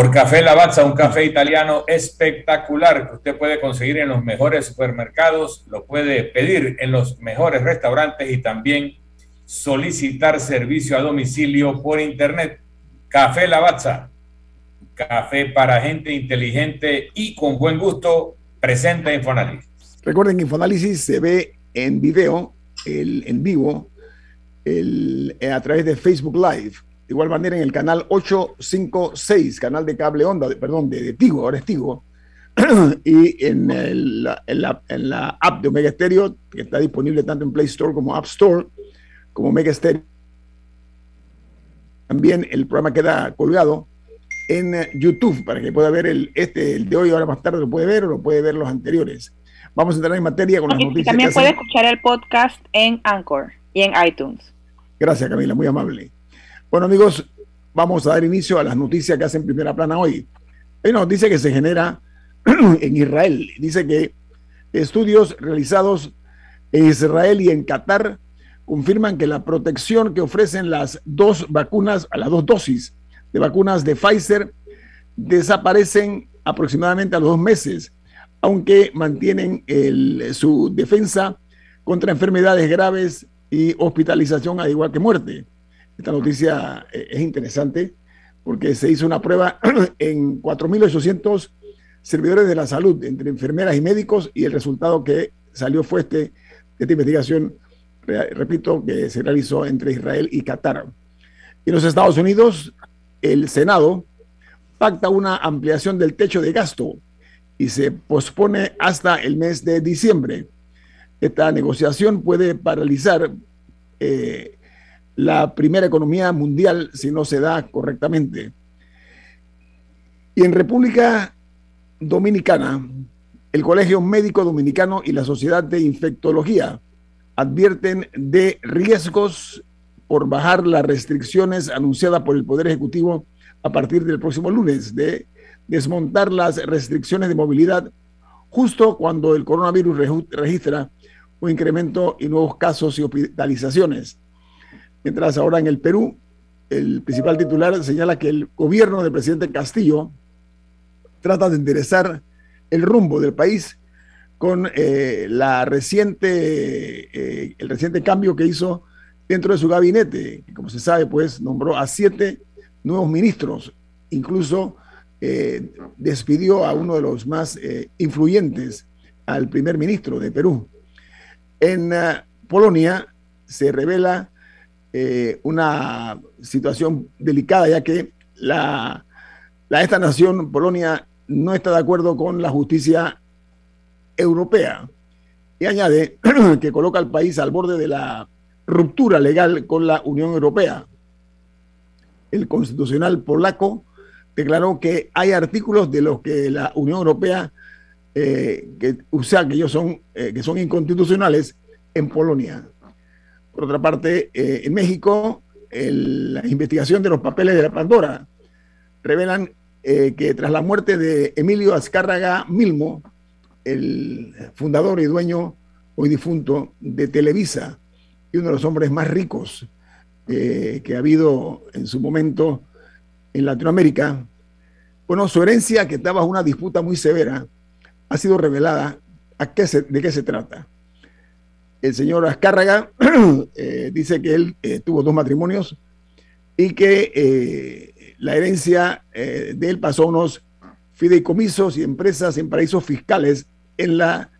por Café Lavazza, un café italiano espectacular que usted puede conseguir en los mejores supermercados, lo puede pedir en los mejores restaurantes y también solicitar servicio a domicilio por internet. Café Lavazza, café para gente inteligente y con buen gusto, presente Infoanálisis. Recuerden que Infoanálisis se ve en video, el, en vivo, el, a través de Facebook Live de igual manera en el canal 856, canal de cable onda, perdón, de, Tigo, ahora es Tigo, y en, la, en, la, app de Omega Stereo, que está disponible tanto en Play Store como App Store, como Omega Stereo. También el programa queda colgado en YouTube para que pueda ver el, este, el de hoy, ahora más tarde lo puede ver o lo puede ver los anteriores. Vamos a entrar en materia con las noticias. También puede escuchar el podcast en Anchor y en iTunes. Gracias, Camila, muy amable. Bueno, amigos, vamos a dar inicio a las noticias que hacen primera plana hoy. Hay una noticia que se genera en Israel. Dice que estudios realizados en Israel y en Qatar confirman que la protección que ofrecen las dos vacunas, a las dos dosis de vacunas de Pfizer, desaparecen aproximadamente a los dos meses, aunque mantienen su defensa contra enfermedades graves y hospitalización, al igual que muerte. Esta noticia eh, es interesante porque se hizo una prueba en 4.800 servidores de la salud, entre enfermeras y médicos, y el resultado que salió fue este, esta investigación, repito, que se realizó entre Israel y Qatar. En los Estados Unidos, el Senado pacta una ampliación del techo de gasto y se pospone hasta el mes de diciembre. Esta negociación puede paralizar eh, la primera economía mundial si no se da correctamente. Y en República Dominicana, el Colegio Médico Dominicano y la Sociedad de Infectología advierten de riesgos por bajar las restricciones anunciadas por el Poder Ejecutivo a partir del próximo lunes, de desmontar las restricciones de movilidad justo cuando el coronavirus registra un incremento y nuevos casos y hospitalizaciones. Mientras ahora en el Perú, el principal titular señala que el gobierno del presidente Castillo trata de enderezar el rumbo del país con eh, la reciente, eh, el reciente cambio que hizo dentro de su gabinete, como se sabe, pues nombró a siete nuevos ministros, incluso eh, despidió a uno de los más influyentes, al primer ministro de Perú. En Polonia se revela eh, una situación delicada, ya que la, esta nación, Polonia, no está de acuerdo con la justicia europea. Y añade que coloca al país al borde de la ruptura legal con la Unión Europea. El constitucional polaco declaró que hay artículos de los que la Unión Europea, eh, que, o sea, que ellos son, eh, que son inconstitucionales en Polonia. Por otra parte, eh, en México, la investigación de los papeles de la Pandora revelan eh, que tras la muerte de Emilio Azcárraga Milmo, el fundador y dueño hoy difunto de Televisa y uno de los hombres más ricos eh, que ha habido en su momento en Latinoamérica, bueno, su herencia, que estaba en una disputa muy severa, ha sido revelada. ¿A qué ¿De qué se trata? El señor Azcárraga eh, dice que él eh, tuvo dos matrimonios y que eh, la herencia de él pasó a unos fideicomisos y empresas en paraísos fiscales en la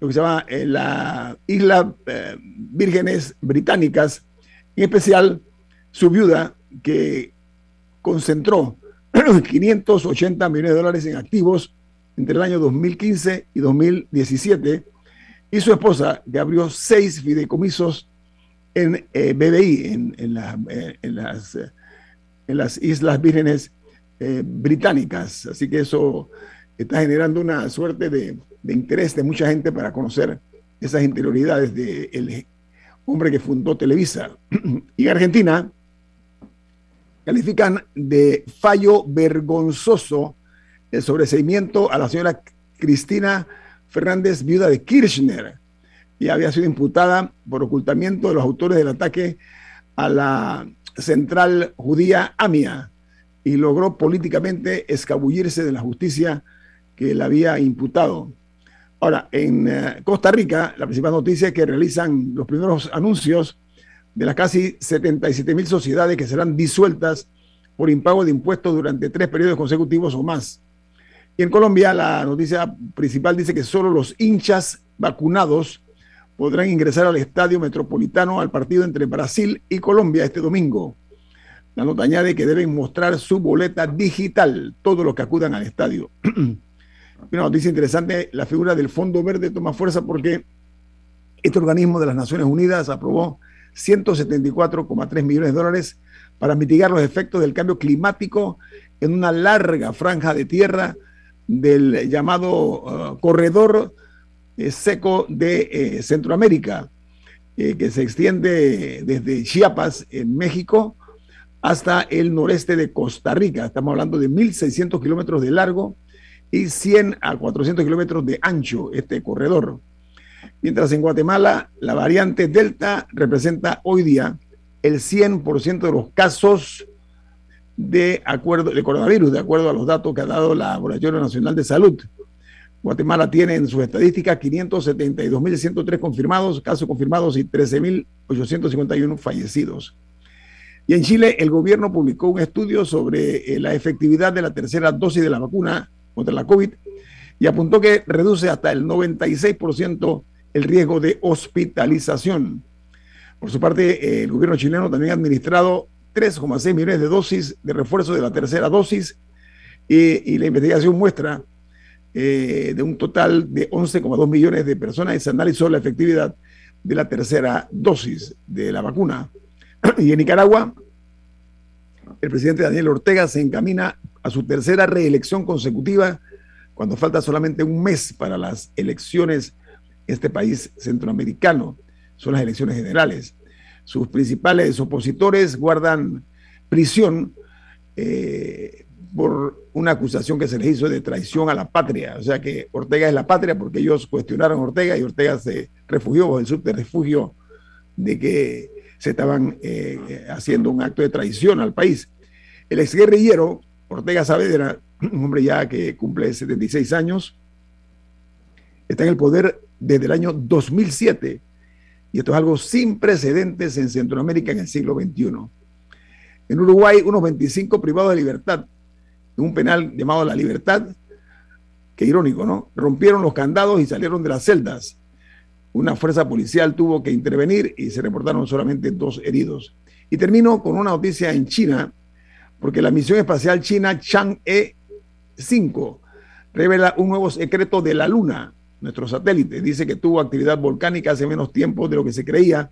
lo que se llama en la isla Vírgenes Británicas, en especial su viuda que concentró 580 millones de dólares en activos entre el año 2015 y 2017 y su esposa, que abrió seis fideicomisos en eh, BBI, en, eh, eh, en, las, Islas Vírgenes Británicas. Así que eso está generando una suerte de, de, interés de mucha gente para conocer esas interioridades del hombre que fundó Televisa. y Argentina califican de fallo vergonzoso el sobreseimiento a la señora Cristina Fernández, viuda de Kirchner, y había sido imputada por ocultamiento de los autores del ataque a la central judía AMIA y logró políticamente escabullirse de la justicia que le había imputado. Ahora, en eh, Costa Rica, la principal noticia es que realizan los primeros anuncios de las casi 77 mil sociedades que serán disueltas por impago de impuestos durante tres periodos consecutivos o más. Y en Colombia, la noticia principal dice que solo los hinchas vacunados podrán ingresar al estadio metropolitano al partido entre Brasil y Colombia este domingo. La nota añade que deben mostrar su boleta digital todos los que acudan al estadio. Una noticia interesante, la figura del Fondo Verde toma fuerza porque este organismo de las Naciones Unidas aprobó 174,3 millones de dólares para mitigar los efectos del cambio climático en una larga franja de tierra del llamado uh, corredor eh, seco de eh, Centroamérica, eh, que se extiende desde Chiapas, en México, hasta el noreste de Costa Rica. Estamos hablando de 1.600 kilómetros de largo y 100 a 400 kilómetros de ancho este corredor. Mientras en Guatemala la variante Delta representa hoy día el 100% de los casos de, acuerdo, de coronavirus, de acuerdo a los datos que ha dado la Laboratorio Nacional de Salud. Guatemala tiene en sus estadísticas 572.103 confirmados, casos confirmados y 13.851 fallecidos. Y en Chile, el gobierno publicó un estudio sobre eh, la efectividad de la tercera dosis de la vacuna contra la COVID y apuntó que reduce hasta el 96% el riesgo de hospitalización. Por su parte, el gobierno chileno también ha administrado 3,6 millones de dosis de refuerzo de la tercera dosis y, la investigación muestra eh, de un total de 11,2 millones de personas se analizó la efectividad de la tercera dosis de la vacuna. Y en Nicaragua, el presidente Daniel Ortega se encamina a su tercera reelección consecutiva cuando falta solamente un mes para las elecciones en este país centroamericano. Son las elecciones generales. Sus principales opositores guardan prisión eh, por una acusación que se les hizo de traición a la patria. O sea que Ortega es la patria porque ellos cuestionaron a Ortega y Ortega se refugió bajo el subterrefugio de que se estaban eh, haciendo un acto de traición al país. El exguerrillero Ortega Saavedra, un hombre ya que cumple 76 años, está en el poder desde el año 2007 y esto es algo sin precedentes en Centroamérica en el siglo XXI. En Uruguay, unos 25 privados de libertad, en un penal llamado La Libertad, que irónico, ¿no? Rompieron los candados y salieron de las celdas. Una fuerza policial tuvo que intervenir y se reportaron solamente dos heridos. Y termino con una noticia en China, porque la misión espacial china Chang'e 5 revela un nuevo secreto de la Luna nuestro satélite. Dice que tuvo actividad volcánica hace menos tiempo de lo que se creía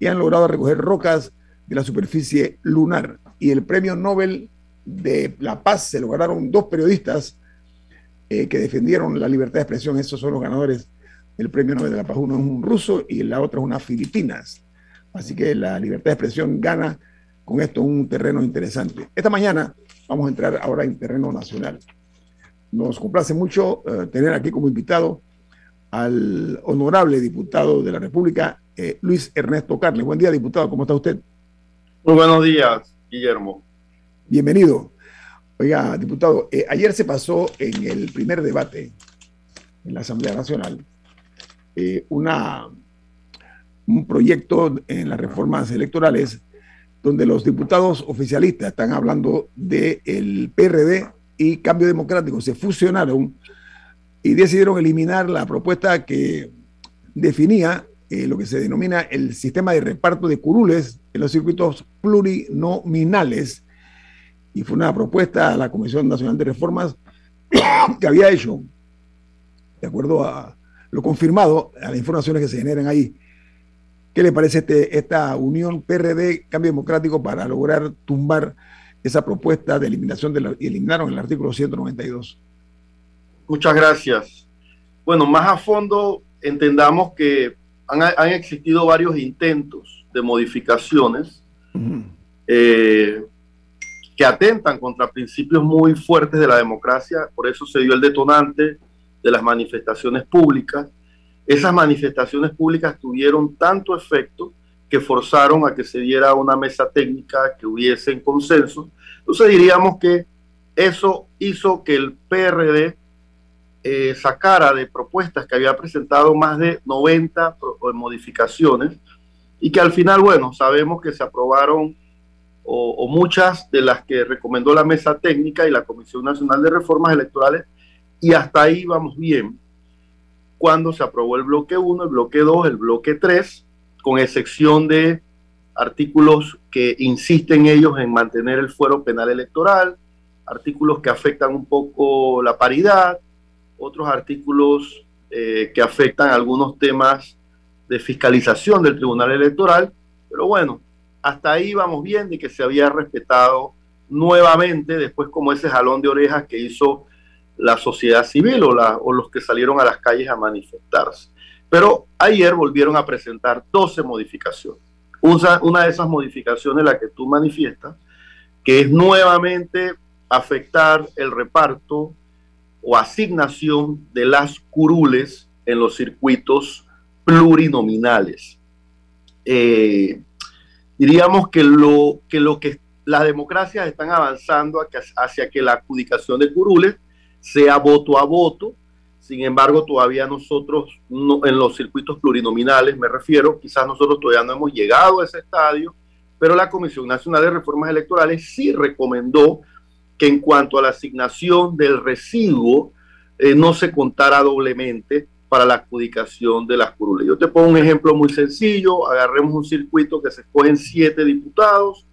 y han logrado recoger rocas de la superficie lunar. Y el premio Nobel de la Paz se lograron dos periodistas eh, que defendieron la libertad de expresión. Esos son los ganadores del premio Nobel de la Paz. Uno es un ruso y la otra es una filipinas. Así que la libertad de expresión gana con esto un terreno interesante. Esta mañana vamos a entrar ahora en terreno nacional. Nos complace mucho eh, tener aquí como invitado al honorable diputado de la República, eh, Luis Ernesto Carles. Buen día, diputado, ¿cómo está usted? Muy buenos días, Guillermo. Bienvenido. Oiga, diputado, eh, ayer se pasó en el primer debate en la Asamblea Nacional eh, una, un proyecto en las reformas electorales donde los diputados oficialistas están hablando del PRD y Cambio Democrático se fusionaron y decidieron eliminar la propuesta que definía eh, lo que se denomina el sistema de reparto de curules en los circuitos plurinominales. Y fue una propuesta a la Comisión Nacional de Reformas que había hecho, de acuerdo a lo confirmado, a las informaciones que se generan ahí. ¿Qué le parece este, esta unión PRD Cambio Democrático para lograr tumbar esa propuesta de eliminación de la, y eliminaron el artículo 192? Muchas gracias. Bueno, más a fondo, entendamos que han, existido varios intentos de modificaciones eh, que atentan contra principios muy fuertes de la democracia, por eso se dio el detonante de las manifestaciones públicas. Esas manifestaciones públicas tuvieron tanto efecto que forzaron a que se diera una mesa técnica que hubiese consenso. Entonces diríamos que eso hizo que el PRD eh, sacara de propuestas que había presentado más de 90 modificaciones y que al final, bueno, sabemos que se aprobaron o, muchas de las que recomendó la mesa técnica y la Comisión Nacional de Reformas Electorales y hasta ahí vamos bien. Cuando se aprobó el bloque 1, el bloque 2, el bloque 3, con excepción de artículos que insisten ellos en mantener el fuero penal electoral, artículos que afectan un poco la paridad, otros artículos eh, que afectan algunos temas de fiscalización del Tribunal Electoral, pero bueno, hasta ahí vamos bien de que se había respetado nuevamente, después como ese jalón de orejas que hizo la sociedad civil o, los que salieron a las calles a manifestarse. Pero ayer volvieron a presentar 12 modificaciones. Una, una de esas modificaciones, la que tú manifiestas, que es nuevamente afectar el reparto o asignación de las curules en los circuitos plurinominales. Eh, diríamos que lo, que lo que las democracias están avanzando hacia que la adjudicación de curules sea voto a voto. Sin embargo, todavía nosotros en los circuitos plurinominales, me refiero, quizás nosotros todavía no hemos llegado a ese estadio, pero la Comisión Nacional de Reformas Electorales sí recomendó que en cuanto a la asignación del residuo eh, no se contara doblemente para la adjudicación de las curules. Yo te pongo un ejemplo muy sencillo, agarremos un circuito que se escogen siete diputados,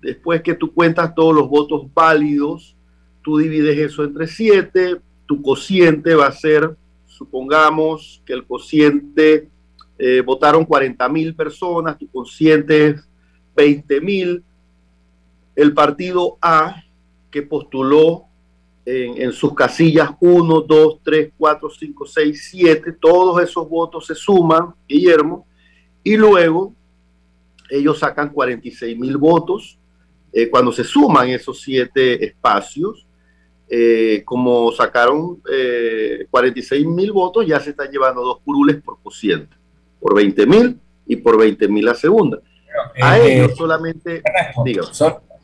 después que tú cuentas todos los votos válidos, tú divides eso entre siete, tu cociente va a ser, supongamos que el cociente eh, votaron 40 mil personas, tu cociente es 20 mil, el partido A que postuló en, sus casillas 1, 2, 3, 4, 5, 6, 7, todos esos votos se suman, Guillermo, y luego ellos sacan 46 mil votos. Eh, cuando se suman esos siete espacios, eh, como sacaron eh, 46 mil votos, ya se están llevando dos curules por cociente, por 20 mil y por 20 mil la segunda. a eh, ellos solamente,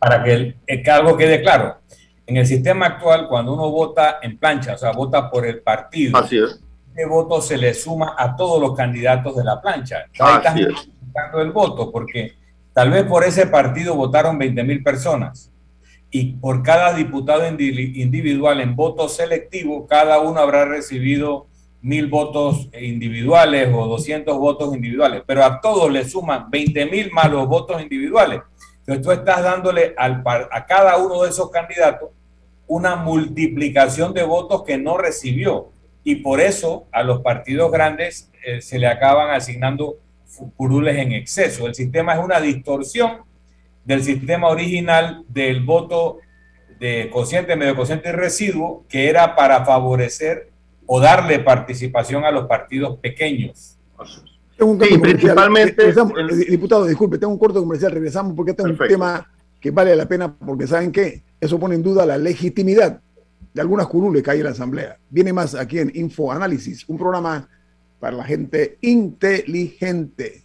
para que el, algo quede claro, en el sistema actual, cuando uno vota en plancha, o sea, vota por el partido, Así es. ese voto se le suma a todos los candidatos de la plancha. Ahí están el voto, porque tal vez por ese partido votaron 20 mil personas y por cada diputado individual en voto selectivo, cada uno habrá recibido mil votos individuales o 200 votos individuales, pero a todos le suman 20 mil más los votos individuales. Entonces tú estás dándole a cada uno de esos candidatos una multiplicación de votos que no recibió. Y por eso a los partidos grandes eh, se le acaban asignando curules en exceso. El sistema es una distorsión del sistema original del voto de cociente, medio cociente y residuo, que era para favorecer o darle participación a los partidos pequeños. Tengo un principalmente. diputado, disculpe, tengo un corto comercial, regresamos porque este es un tema que vale la pena porque saben que eso pone en duda la legitimidad de algunas curules que hay en la Asamblea. Viene más aquí en Info Análisis, un programa para la gente inteligente.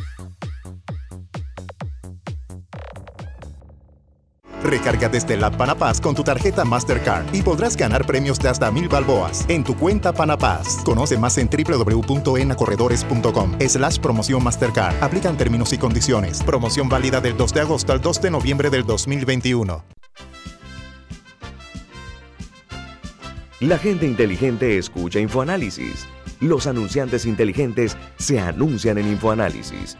Recarga desde la Panapaz con tu tarjeta Mastercard y podrás ganar premios de hasta mil balboas en tu cuenta Panapaz. Conoce más en www.enacorredores.com slash promoción Mastercard. Aplican términos y condiciones. Promoción válida del 2 de agosto al 2 de noviembre del 2021. La gente inteligente escucha InfoAnálisis. Los anunciantes inteligentes se anuncian en InfoAnálisis.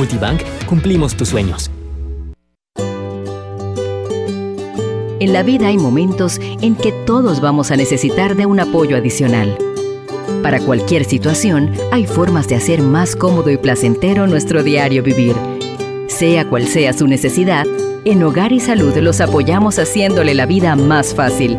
Multibank cumplimos tus sueños. En la vida hay momentos en que todos vamos a necesitar de un apoyo adicional. Para cualquier situación, hay formas de hacer más cómodo y placentero nuestro diario vivir. Sea cual sea su necesidad, en Hogar y Salud los apoyamos haciéndole la vida más fácil,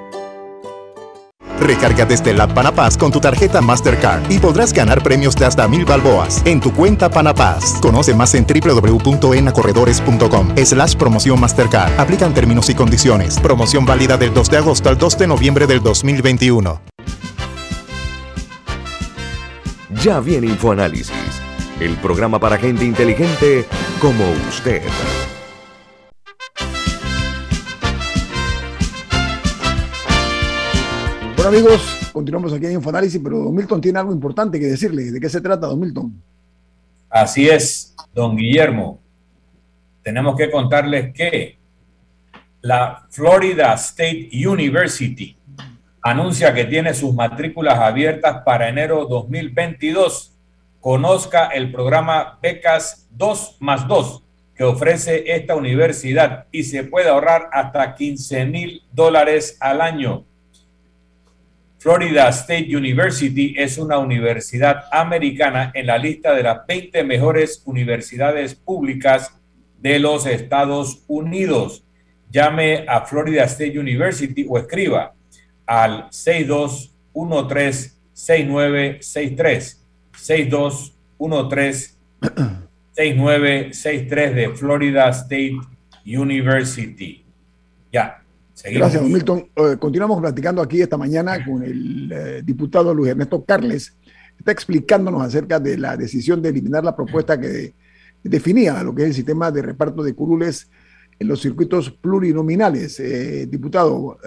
Recarga desde la Panapaz con tu tarjeta Mastercard y podrás ganar premios de hasta mil balboas en tu cuenta Panapaz. Conoce más en www.enacorredores.com slash promoción Mastercard. Aplican términos y condiciones. Promoción válida del 2 de agosto al 2 de noviembre del 2021. Ya viene InfoAnálisis, el programa para gente inteligente como usted. Amigos, continuamos aquí en Infoanálisis, pero Don Milton tiene algo importante que decirle. ¿De qué se trata, Don Milton? Así es, don Guillermo. Tenemos que contarles que la Florida State University anuncia que tiene sus matrículas abiertas para enero 2022. Conozca el programa Becas 2 más 2 que ofrece esta universidad y se puede ahorrar hasta 15 mil dólares al año. Florida State University es una universidad americana en la lista de las 20 mejores universidades públicas de los Estados Unidos. Llame a Florida State University o escriba al 6213-6963. 6213-6963 de Florida State University. Ya, Gracias, don Milton. Eh, continuamos platicando aquí esta mañana con el eh, diputado Luis Ernesto Carles. Está explicándonos acerca de la decisión de eliminar la propuesta que definía lo que es el sistema de reparto de curules en los circuitos plurinominales. Eh, diputado,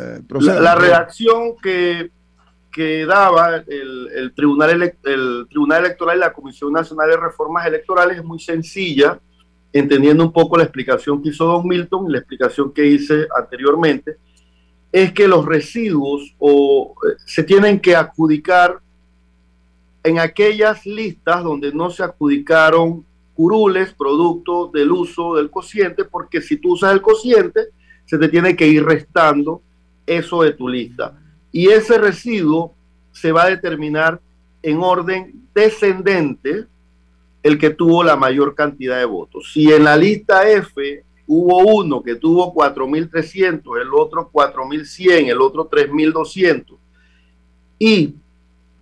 la, la, redacción que, que daba el, el, tribunal el Tribunal Electoral y la Comisión Nacional de Reformas Electorales es muy sencilla entendiendo un poco la explicación que hizo Don Milton y la explicación que hice anteriormente, es que los residuos eh, se tienen que adjudicar en aquellas listas donde no se adjudicaron curules producto del uso del cociente, porque si tú usas el cociente, se te tiene que ir restando eso de tu lista. Y ese residuo se va a determinar en orden descendente el que tuvo la mayor cantidad de votos. Si en la lista F hubo uno que tuvo 4.300, el otro 4.100, el otro 3.200, y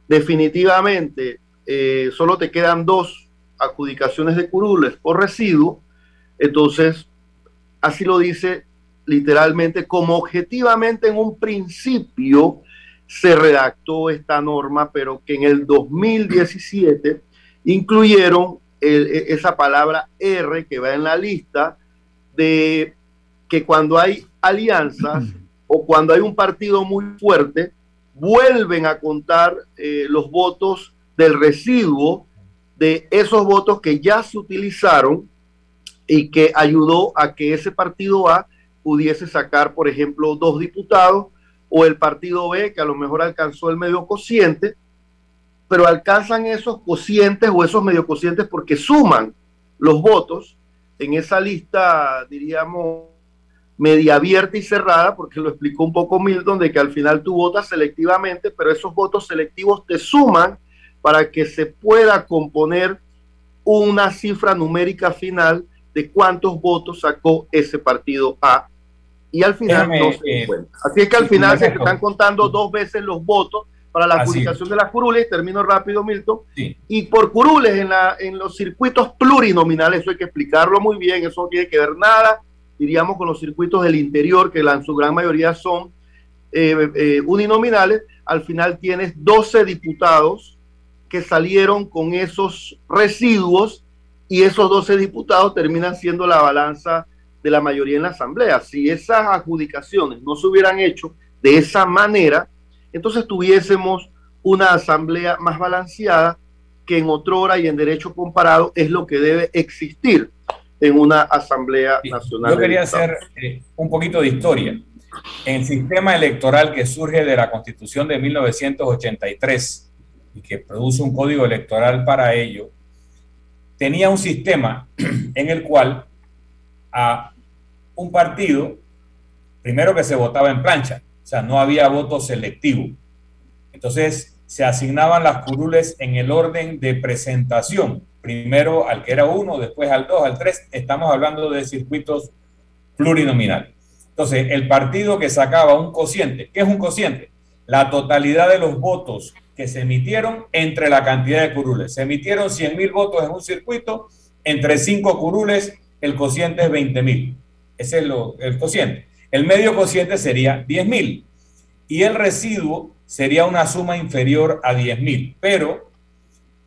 definitivamente eh, solo te quedan dos adjudicaciones de curules por residuo, entonces así lo dice literalmente, como objetivamente en un principio se redactó esta norma, pero que en el 2017 incluyeron e, esa palabra R que va en la lista de que cuando hay alianzas o cuando hay un partido muy fuerte, vuelven a contar eh, los votos del residuo de esos votos que ya se utilizaron y que ayudó a que ese partido A pudiese sacar, por ejemplo, dos diputados, o el partido B, que a lo mejor alcanzó el medio cociente, pero alcanzan esos cocientes o esos medio cocientes porque suman los votos en esa lista, diríamos, media abierta y cerrada, porque lo explicó un poco Milton, de que al final tú votas selectivamente, pero esos votos selectivos te suman para que se pueda componer una cifra numérica final de cuántos votos sacó ese partido A y al final no se cuenta. Así es que al final se están contando dos veces los votos para la adjudicación de las curules, termino rápido Milton, y por curules en, la, en los circuitos plurinominales, eso hay que explicarlo muy bien, eso no tiene que ver nada, diríamos, con los circuitos del interior, que en su gran mayoría son eh, eh, uninominales, al final tienes 12 diputados que salieron con esos residuos y esos 12 diputados terminan siendo la balanza de la mayoría en la Asamblea. Si esas adjudicaciones no se hubieran hecho de esa manera, entonces tuviésemos una asamblea más balanceada que en otrora y en derecho comparado es lo que debe existir en una asamblea nacional. Yo quería hacer eh, un poquito de historia. En el sistema electoral que surge de la Constitución de 1983 y que produce un código electoral para ello, tenía un sistema en el cual a un partido, primero que se votaba en plancha, o sea, no había voto selectivo. Entonces, se asignaban las curules en el orden de presentación. Primero al que era uno, después al dos, al tres. Estamos hablando de circuitos plurinominales. Entonces, el partido que sacaba un cociente, ¿qué es un cociente? La totalidad de los votos que se emitieron entre la cantidad de curules. Se emitieron 100 mil votos en un circuito, entre cinco curules el cociente es 20 mil. Ese es el cociente. El medio cociente sería 10 mil y el residuo sería una suma inferior a 10 mil. Pero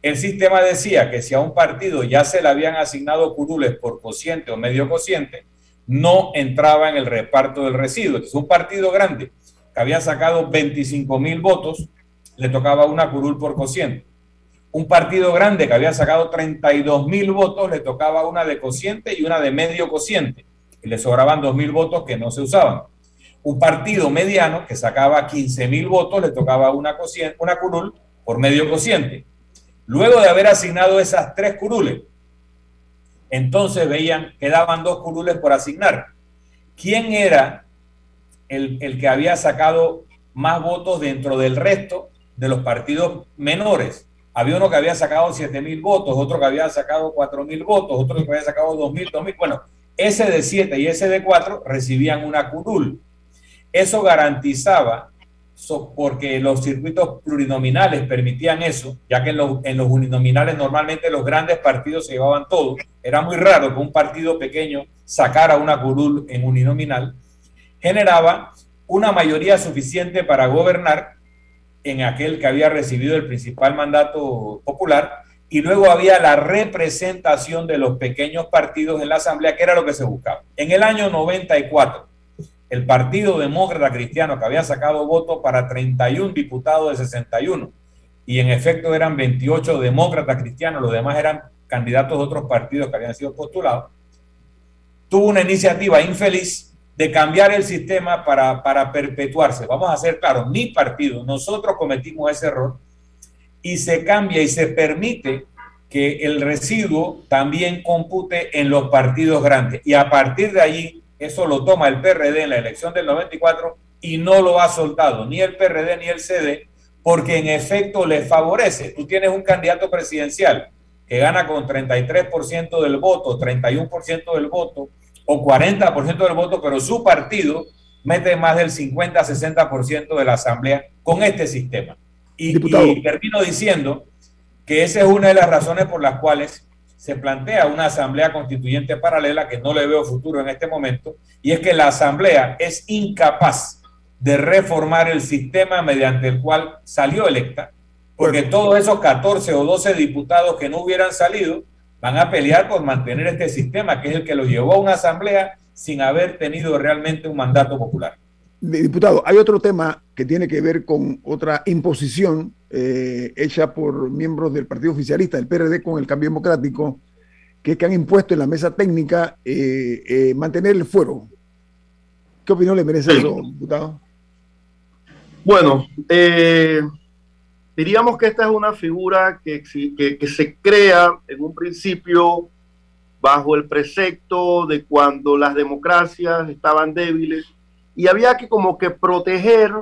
el sistema decía que si a un partido ya se le habían asignado curules por cociente o medio cociente, no entraba en el reparto del residuo. Entonces, un partido grande que había sacado 25 mil votos, le tocaba una curul por cociente. Un partido grande que había sacado 32 mil votos, le tocaba una de cociente y una de medio cociente y le sobraban 2.000 votos que no se usaban. Un partido mediano que sacaba 15.000 votos le tocaba una, curul por medio cociente. Luego de haber asignado esas tres curules, entonces veían que daban dos curules por asignar. ¿Quién era el, el que había sacado más votos dentro del resto de los partidos menores? Había uno que había sacado 7.000 votos, otro que había sacado 4.000 votos, otro que había sacado 2.000, 2.000. Bueno, ese de 7 y ese de 4 recibían una curul. Eso garantizaba, porque los circuitos plurinominales permitían eso, ya que en los, en los uninominales normalmente los grandes partidos se llevaban todo. Era muy raro que un partido pequeño sacara una curul en uninominal. Generaba una mayoría suficiente para gobernar en aquel que había recibido el principal mandato popular y luego había la representación de los pequeños partidos en la Asamblea, que era lo que se buscaba. En el año 94, el Partido Demócrata Cristiano, que había sacado votos para 31 diputados de 61, y en efecto eran 28 demócratas cristianos, los demás eran candidatos de otros partidos que habían sido postulados, tuvo una iniciativa infeliz de cambiar el sistema para, para perpetuarse. Vamos a ser claros, mi partido, nosotros cometimos ese error y se cambia y se permite que el residuo también compute en los partidos grandes. Y a partir de allí, eso lo toma el PRD en la elección del 94 y no lo ha soltado ni el PRD ni el CD, porque en efecto le favorece. Tú tienes un candidato presidencial que gana con 33% del voto, 31% del voto o 40% del voto, pero su partido mete más del 50-60% de la asamblea con este sistema. Y, termino diciendo que esa es una de las razones por las cuales se plantea una asamblea constituyente paralela que no le veo futuro en este momento, y es que la asamblea es incapaz de reformar el sistema mediante el cual salió electa, porque todos esos 14 o 12 diputados que no hubieran salido van a pelear por mantener este sistema, que es el que lo llevó a una asamblea sin haber tenido realmente un mandato popular. Diputado, hay otro tema que tiene que ver con otra imposición eh, hecha por miembros del Partido Oficialista, del PRD, con el cambio democrático, que es que han impuesto en la mesa técnica eh, eh, mantener el fuero. ¿Qué opinión le merece eso, diputado? Bueno, diríamos que esta es una figura que, que se crea en un principio bajo el precepto de cuando las democracias estaban débiles y había que como que proteger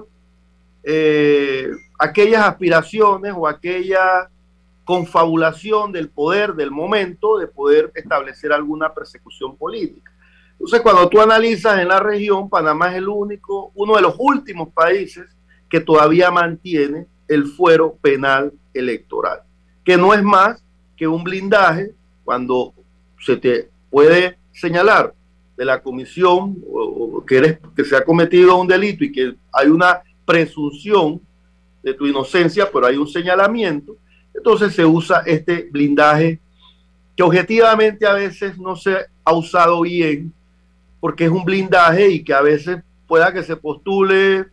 eh, aquellas aspiraciones o aquella confabulación del poder del momento de poder establecer alguna persecución política. Entonces, cuando tú analizas en la región, Panamá es el único, uno de los últimos países que todavía mantiene el fuero penal electoral, que no es más que un blindaje cuando se te puede señalar de la comisión o, que, eres, que se ha cometido un delito y que hay una presunción de tu inocencia, pero hay un señalamiento, entonces se usa este blindaje que objetivamente a veces no se ha usado bien porque es un blindaje y que a veces pueda que se postule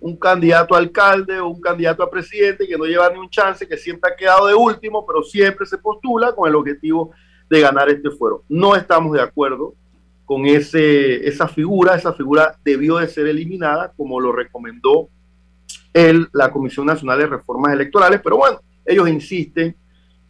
un candidato a alcalde o un candidato a presidente que no lleva ni un chance, que siempre ha quedado de último, pero siempre se postula con el objetivo de ganar este fuero. No estamos de acuerdo con ese, esa figura, esa figura debió de ser eliminada, como lo recomendó el, la Comisión Nacional de Reformas Electorales, pero bueno, ellos insisten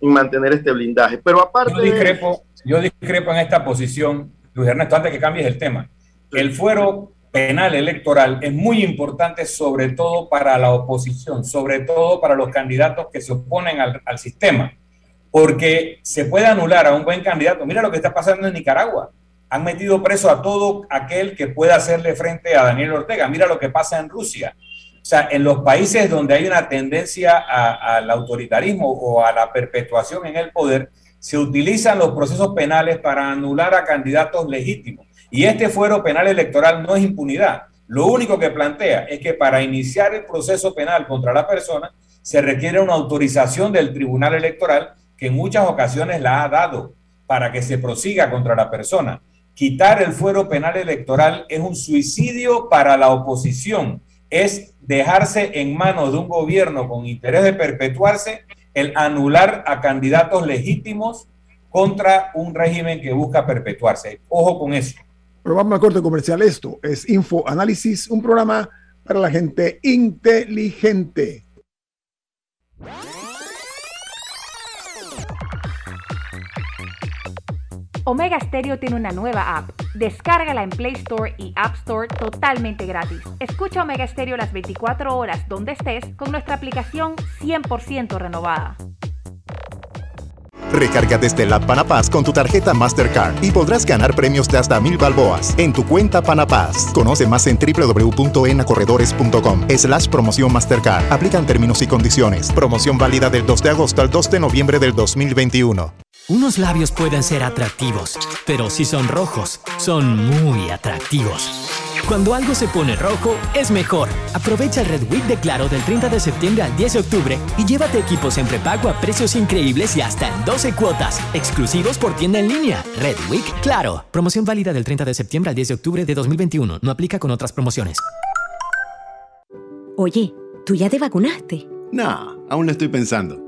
en mantener este blindaje. Pero aparte... Yo discrepo, yo discrepo en esta posición, Luis Ernesto, antes que cambies el tema. El fuero penal electoral es muy importante sobre todo para la oposición, sobre todo para los candidatos que se oponen al, al sistema, porque se puede anular a un buen candidato. Mira lo que está pasando en Nicaragua. Han metido preso a todo aquel que pueda hacerle frente a Daniel Ortega. Mira lo que pasa en Rusia. O sea, en los países donde hay una tendencia al autoritarismo o a la perpetuación en el poder, se utilizan los procesos penales para anular a candidatos legítimos. Y este fuero penal electoral no es impunidad. Lo único que plantea es que para iniciar el proceso penal contra la persona se requiere una autorización del Tribunal Electoral que en muchas ocasiones la ha dado para que se prosiga contra la persona. Quitar el fuero penal electoral es un suicidio para la oposición, es dejarse en manos de un gobierno con interés de perpetuarse el anular a candidatos legítimos contra un régimen que busca perpetuarse. Ojo con eso. Pero vamos corte comercial. Esto es Info Análisis, un programa para la gente inteligente. Omega Stereo tiene una nueva app. Descárgala en Play Store y App Store totalmente gratis. Escucha Omega Stereo las 24 horas donde estés con nuestra aplicación 100% renovada. Recarga desde la Panapaz con tu tarjeta Mastercard y podrás ganar premios de hasta mil balboas en tu cuenta Panapaz. Conoce más en www.enacorredores.com slash promoción Mastercard. Aplican términos y condiciones. Promoción válida del 2 de agosto al 2 de noviembre del 2021. Unos labios pueden ser atractivos, pero si son rojos, son muy atractivos. Cuando algo se pone rojo, es mejor. Aprovecha el Red Week de Claro del 30 de septiembre al 10 de octubre y llévate equipos en prepago a precios increíbles y hasta en 12 cuotas, exclusivos por tienda en línea. Red Week Claro. Promoción válida del 30 de septiembre al 10 de octubre de 2021. No aplica con otras promociones. Oye, ¿tú ya te vacunaste? No, aún lo estoy pensando.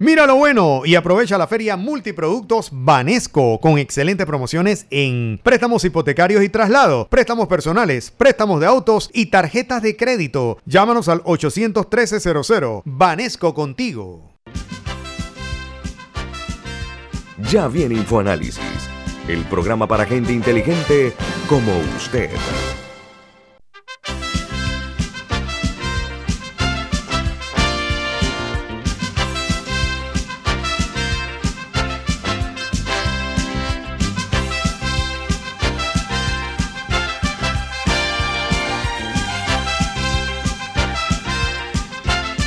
Mira lo bueno y aprovecha la feria multiproductos Banesco con excelentes promociones en préstamos hipotecarios y traslado, préstamos personales, préstamos de autos y tarjetas de crédito. Llámanos al 813-00. Banesco contigo. Ya viene InfoAnálisis, el programa para gente inteligente como usted.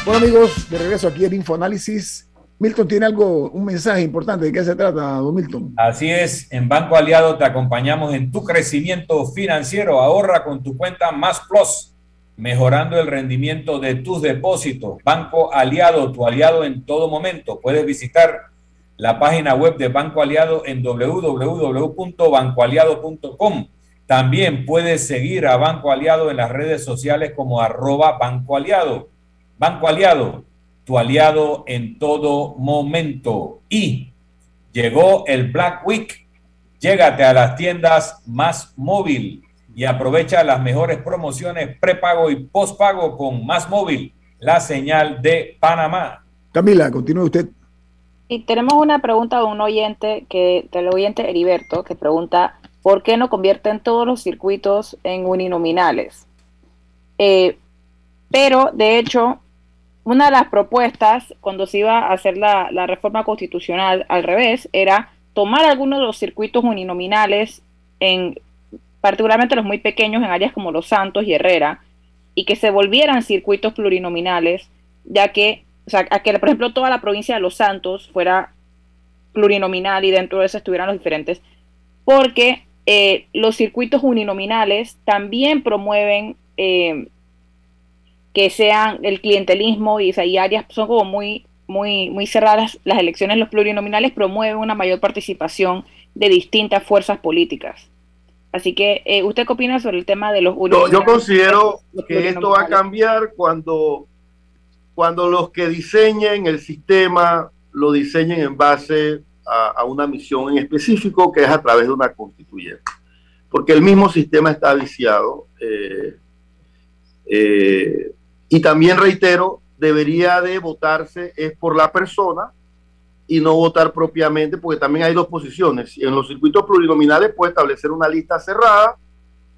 Bueno amigos, de regreso aquí en Infoanálisis. Milton tiene algo, un mensaje importante. ¿De qué se trata, don Milton? Así es, en Banco Aliado te acompañamos en tu crecimiento financiero. Ahorra con tu cuenta Más Plus, mejorando el rendimiento de tus depósitos. Banco Aliado, tu aliado en todo momento. Puedes visitar la página web de Banco Aliado en www.bancoaliado.com. También puedes seguir a Banco Aliado en las redes sociales como arroba Banco Aliado. Banco Aliado, tu aliado en todo momento. Y llegó el Black Week. Llégate a las tiendas más móvil. y aprovecha las mejores promociones prepago y postpago con Más Móvil, la señal de Panamá. Camila, continúe usted. Y tenemos una pregunta de un oyente, que, del oyente Heriberto, que pregunta, ¿por qué no convierten todos los circuitos en uninominales? Eh, pero, de hecho, una de las propuestas cuando se iba a hacer la, reforma constitucional al revés era tomar algunos de los circuitos uninominales en particularmente los muy pequeños en áreas como Los Santos y Herrera, y que se volvieran circuitos plurinominales, ya que, o sea, a que, por ejemplo, toda la provincia de Los Santos fuera plurinominal y dentro de eso estuvieran los diferentes, porque eh, los circuitos uninominales también promueven eh, que sean el clientelismo y, o áreas son como muy, muy, muy cerradas las elecciones, los plurinominales promueven una mayor participación de distintas fuerzas políticas. Así que, eh, ¿usted qué opina sobre el tema de los Yo considero que esto va a cambiar cuando, cuando los que diseñen el sistema lo diseñen en base a, una misión en específico, que es a través de una constituyente. Porque el mismo sistema está viciado. Eh, eh, y también reitero, debería de votarse es por la persona y no votar propiamente, porque también hay dos posiciones. En los circuitos plurinominales puede establecer una lista cerrada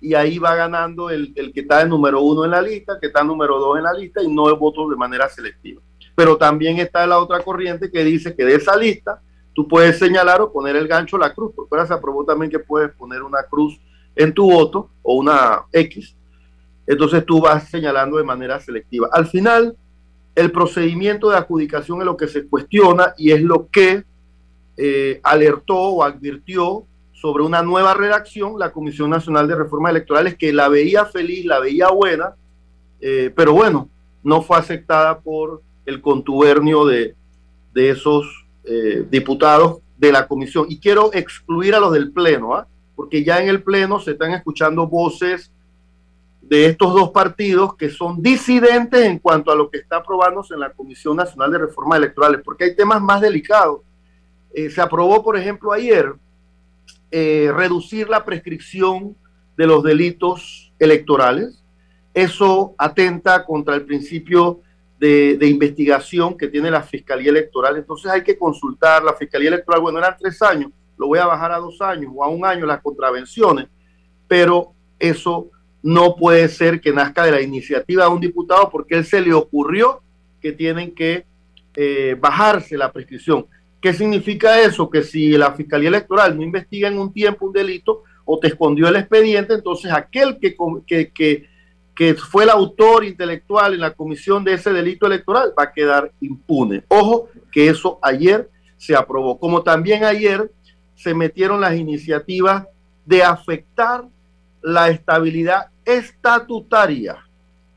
y ahí va ganando el, el que está en número uno en la lista, que está en número dos en la lista y no el voto de manera selectiva. Pero también está la otra corriente que dice que de esa lista tú puedes señalar o poner el gancho la cruz, porque ahora se aprobó también que puedes poner una cruz en tu voto o una X. Entonces tú vas señalando de manera selectiva. Al final, el procedimiento de adjudicación es lo que se cuestiona y es lo que eh, alertó o advirtió sobre una nueva redacción la Comisión Nacional de Reformas Electorales que la veía feliz, la veía buena, eh, pero bueno, no fue aceptada por el contubernio de, esos eh, diputados de la comisión. Y quiero excluir a los del Pleno, ¿ah? porque ya en el Pleno se están escuchando voces de estos dos partidos que son disidentes en cuanto a lo que está aprobándose en la Comisión Nacional de Reformas Electorales, porque hay temas más delicados. Eh, se aprobó, por ejemplo, ayer eh, reducir la prescripción de los delitos electorales. Eso atenta contra el principio de, de, investigación que tiene la Fiscalía Electoral. Entonces hay que consultar la Fiscalía Electoral. Bueno, eran tres años, lo voy a bajar a dos años o a un año las contravenciones, pero eso no puede ser que nazca de la iniciativa de un diputado porque él se le ocurrió que tienen que eh, bajarse la prescripción. ¿Qué significa eso? Que si la Fiscalía Electoral no investiga en un tiempo un delito o te escondió el expediente, entonces aquel que, que, que fue el autor intelectual en la comisión de ese delito electoral va a quedar impune. Ojo que eso ayer se aprobó. Como también ayer se metieron las iniciativas de afectar la estabilidad estatutaria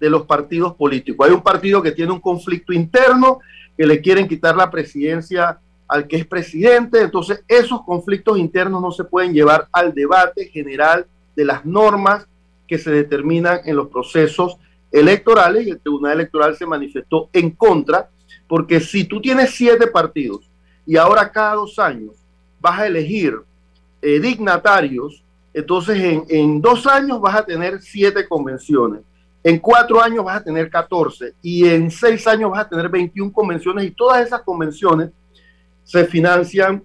de los partidos políticos. Hay un partido que tiene un conflicto interno, que le quieren quitar la presidencia al que es presidente, entonces esos conflictos internos no se pueden llevar al debate general de las normas que se determinan en los procesos electorales y el Tribunal Electoral se manifestó en contra, porque si tú tienes siete partidos y ahora cada dos años vas a elegir eh, dignatarios entonces, en, dos años vas a tener siete convenciones, en cuatro años vas a tener 14 y en seis años vas a tener 21 convenciones y todas esas convenciones se financian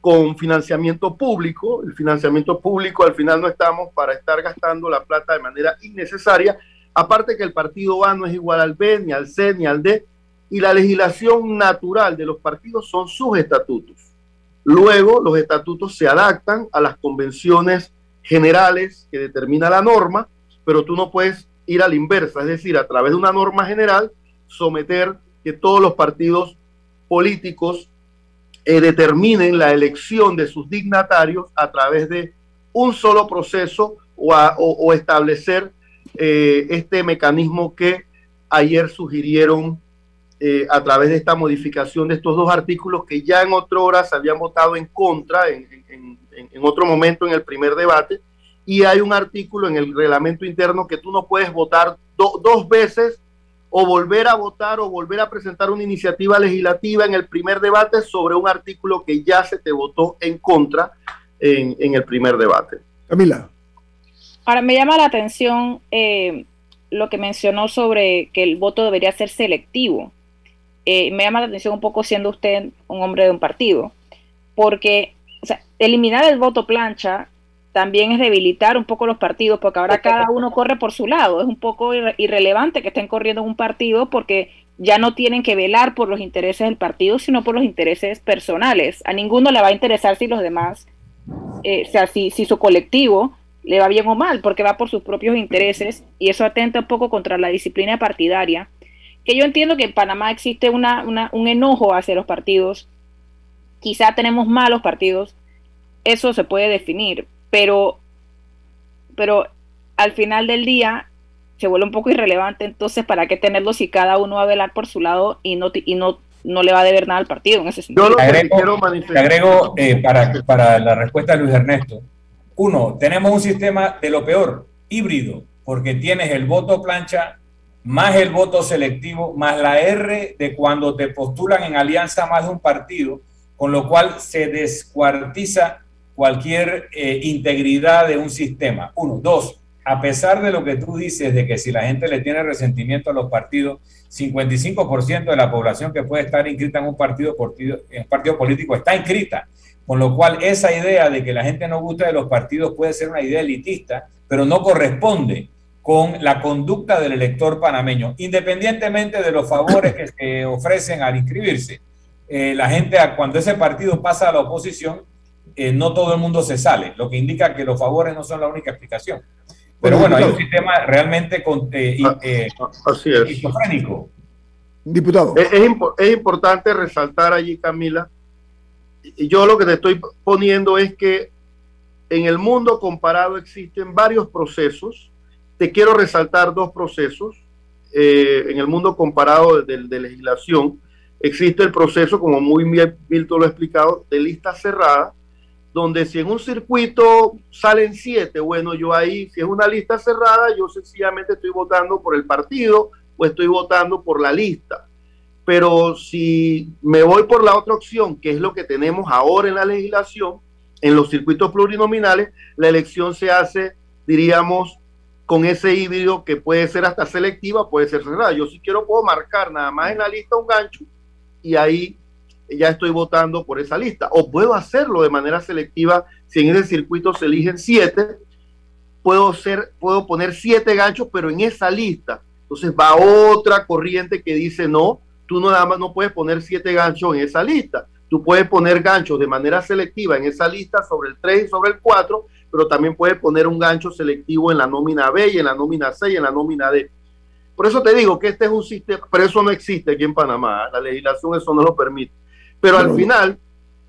con financiamiento público. El financiamiento público al final no estamos para estar gastando la plata de manera innecesaria. Aparte que el partido A no es igual al B, ni al C, ni al D. Y la legislación natural de los partidos son sus estatutos. Luego los estatutos se adaptan a las convenciones generales que determina la norma, pero tú no puedes ir a la inversa, es decir, a través de una norma general, someter que todos los partidos políticos eh, determinen la elección de sus dignatarios a través de un solo proceso o, establecer eh, este mecanismo que ayer sugirieron eh, a través de esta modificación de estos dos artículos que ya en otra hora se habían votado en contra en, en, otro momento en el primer debate, y hay un artículo en el reglamento interno que tú no puedes votar dos veces o volver a votar o volver a presentar una iniciativa legislativa en el primer debate sobre un artículo que ya se te votó en contra en, en el primer debate. Camila. Ahora, me llama la atención eh, lo que mencionó sobre que el voto debería ser selectivo. Eh, me llama la atención un poco siendo usted un hombre de un partido, porque eliminar el voto plancha también es debilitar un poco los partidos, porque ahora cada uno corre por su lado. Es un poco irrelevante que estén corriendo en un partido porque ya no tienen que velar por los intereses del partido, sino por los intereses personales. A ninguno le va a interesar si los demás, eh, o sea, si, si su colectivo le va bien o mal, porque va por sus propios intereses y eso atenta un poco contra la disciplina partidaria. Que yo entiendo que en Panamá existe una, un enojo hacia los partidos, quizá tenemos malos partidos, eso se puede definir, pero, pero al final del día se vuelve un poco irrelevante, entonces, ¿para qué tenerlo si cada uno va a velar por su lado y no, y no, no le va a deber nada al partido en ese sentido? Yo agrego, agrego eh, para, para la respuesta de Luis Ernesto, uno, tenemos un sistema de lo peor, híbrido, porque tienes el voto plancha más el voto selectivo, más la R de cuando te postulan en alianza más de un partido, con lo cual se descuartiza cualquier eh, integridad de un sistema. Uno. Dos, a pesar de lo que tú dices de que si la gente le tiene resentimiento a los partidos, 55% de la población que puede estar inscrita en un partido, en un partido político está inscrita. Con lo cual, esa idea de que la gente no gusta de los partidos puede ser una idea elitista, pero no corresponde con la conducta del elector panameño, independientemente de los favores que se ofrecen al inscribirse. Eh, la gente, cuando ese partido pasa a la oposición, eh, no todo el mundo se sale, lo que indica que los favores no son la única explicación. Pero bueno, hay un sistema realmente con, eh, ah, Así es. Diputado. Es, es importante resaltar allí, Camila, yo lo que te estoy poniendo es que en el mundo comparado existen varios procesos. Te quiero resaltar dos procesos. Eh, en el mundo comparado de, legislación existe el proceso, como muy bien Milton lo ha explicado, de lista cerrada, donde si en un circuito salen siete, bueno, yo ahí, si es una lista cerrada, yo sencillamente estoy votando por el partido o estoy votando por la lista. Pero si me voy por la otra opción, que es lo que tenemos ahora en la legislación, en los circuitos plurinominales, la elección se hace, diríamos, con ese híbrido que puede ser hasta selectiva, puede ser cerrada. Yo si quiero puedo marcar nada más en la lista un gancho y ahí ya estoy votando por esa lista. O puedo hacerlo de manera selectiva si en ese circuito se eligen siete, puedo, ser, puedo poner siete ganchos, pero en esa lista. Entonces va otra corriente que dice no, tú no nada más no puedes poner siete ganchos en esa lista. Tú puedes poner ganchos de manera selectiva en esa lista sobre el 3 y sobre el 4, pero también puedes poner un gancho selectivo en la nómina B y en la nómina C y en la nómina D. Por eso te digo que este es un sistema, pero eso no existe aquí en Panamá. La legislación eso no lo permite. Pero al final